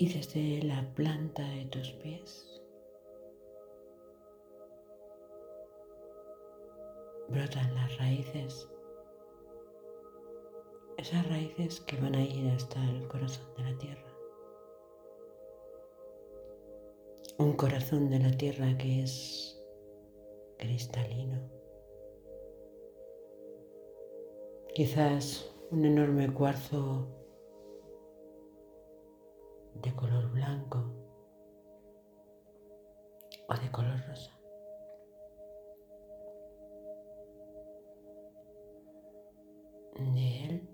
y desde la planta de tus pies brotan las raíces, esas raíces que van a ir hasta el corazón de la tierra. Un corazón de la tierra que es cristalino. Quizás un enorme cuarzo de color blanco o de color rosa. De él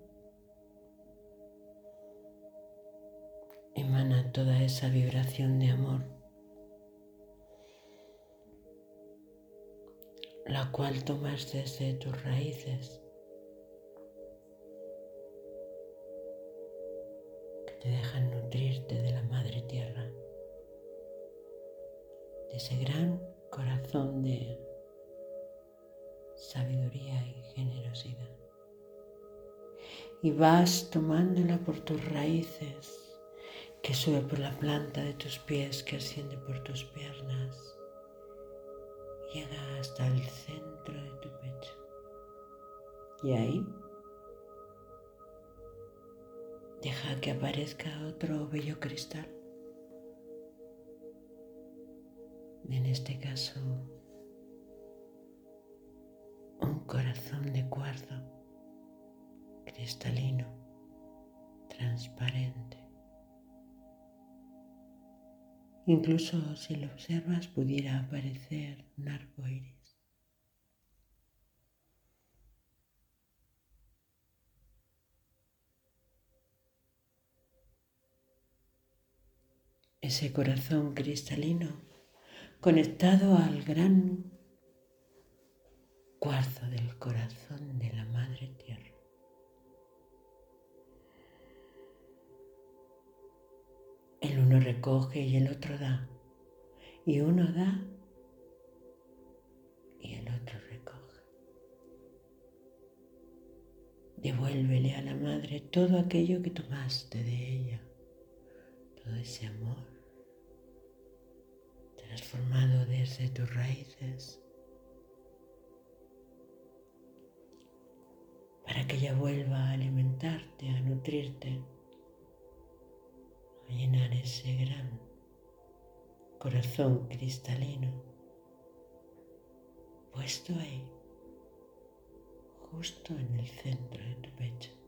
emana toda esa vibración de amor, la cual tomas desde tus raíces te dejan de ese gran corazón de sabiduría y generosidad. Y vas tomándola por tus raíces, que sube por la planta de tus pies, que asciende por tus piernas, llega hasta el centro de tu pecho. Y ahí Deja que aparezca otro bello cristal. En este caso, un corazón de cuarzo cristalino, transparente. Incluso si lo observas pudiera aparecer un arco iris. ese corazón cristalino conectado al gran cuarzo del corazón de la Madre Tierra. El uno recoge y el otro da, y uno da y el otro recoge. Devuélvele a la Madre todo aquello que tomaste de ella, todo ese amor transformado desde tus raíces para que ella vuelva a alimentarte, a nutrirte, a llenar ese gran corazón cristalino puesto ahí, justo en el centro de tu pecho.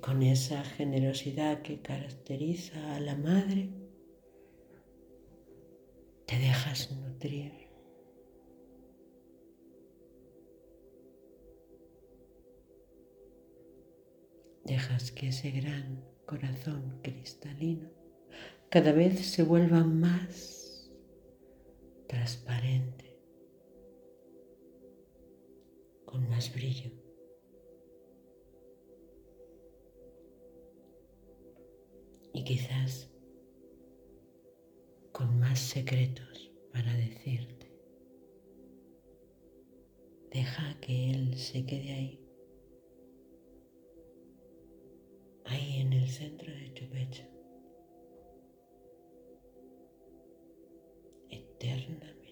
Con esa generosidad que caracteriza a la madre, te dejas nutrir. Dejas que ese gran corazón cristalino cada vez se vuelva más transparente, con más brillo. quizás con más secretos para decirte. Deja que Él se quede ahí, ahí en el centro de tu pecho, eternamente.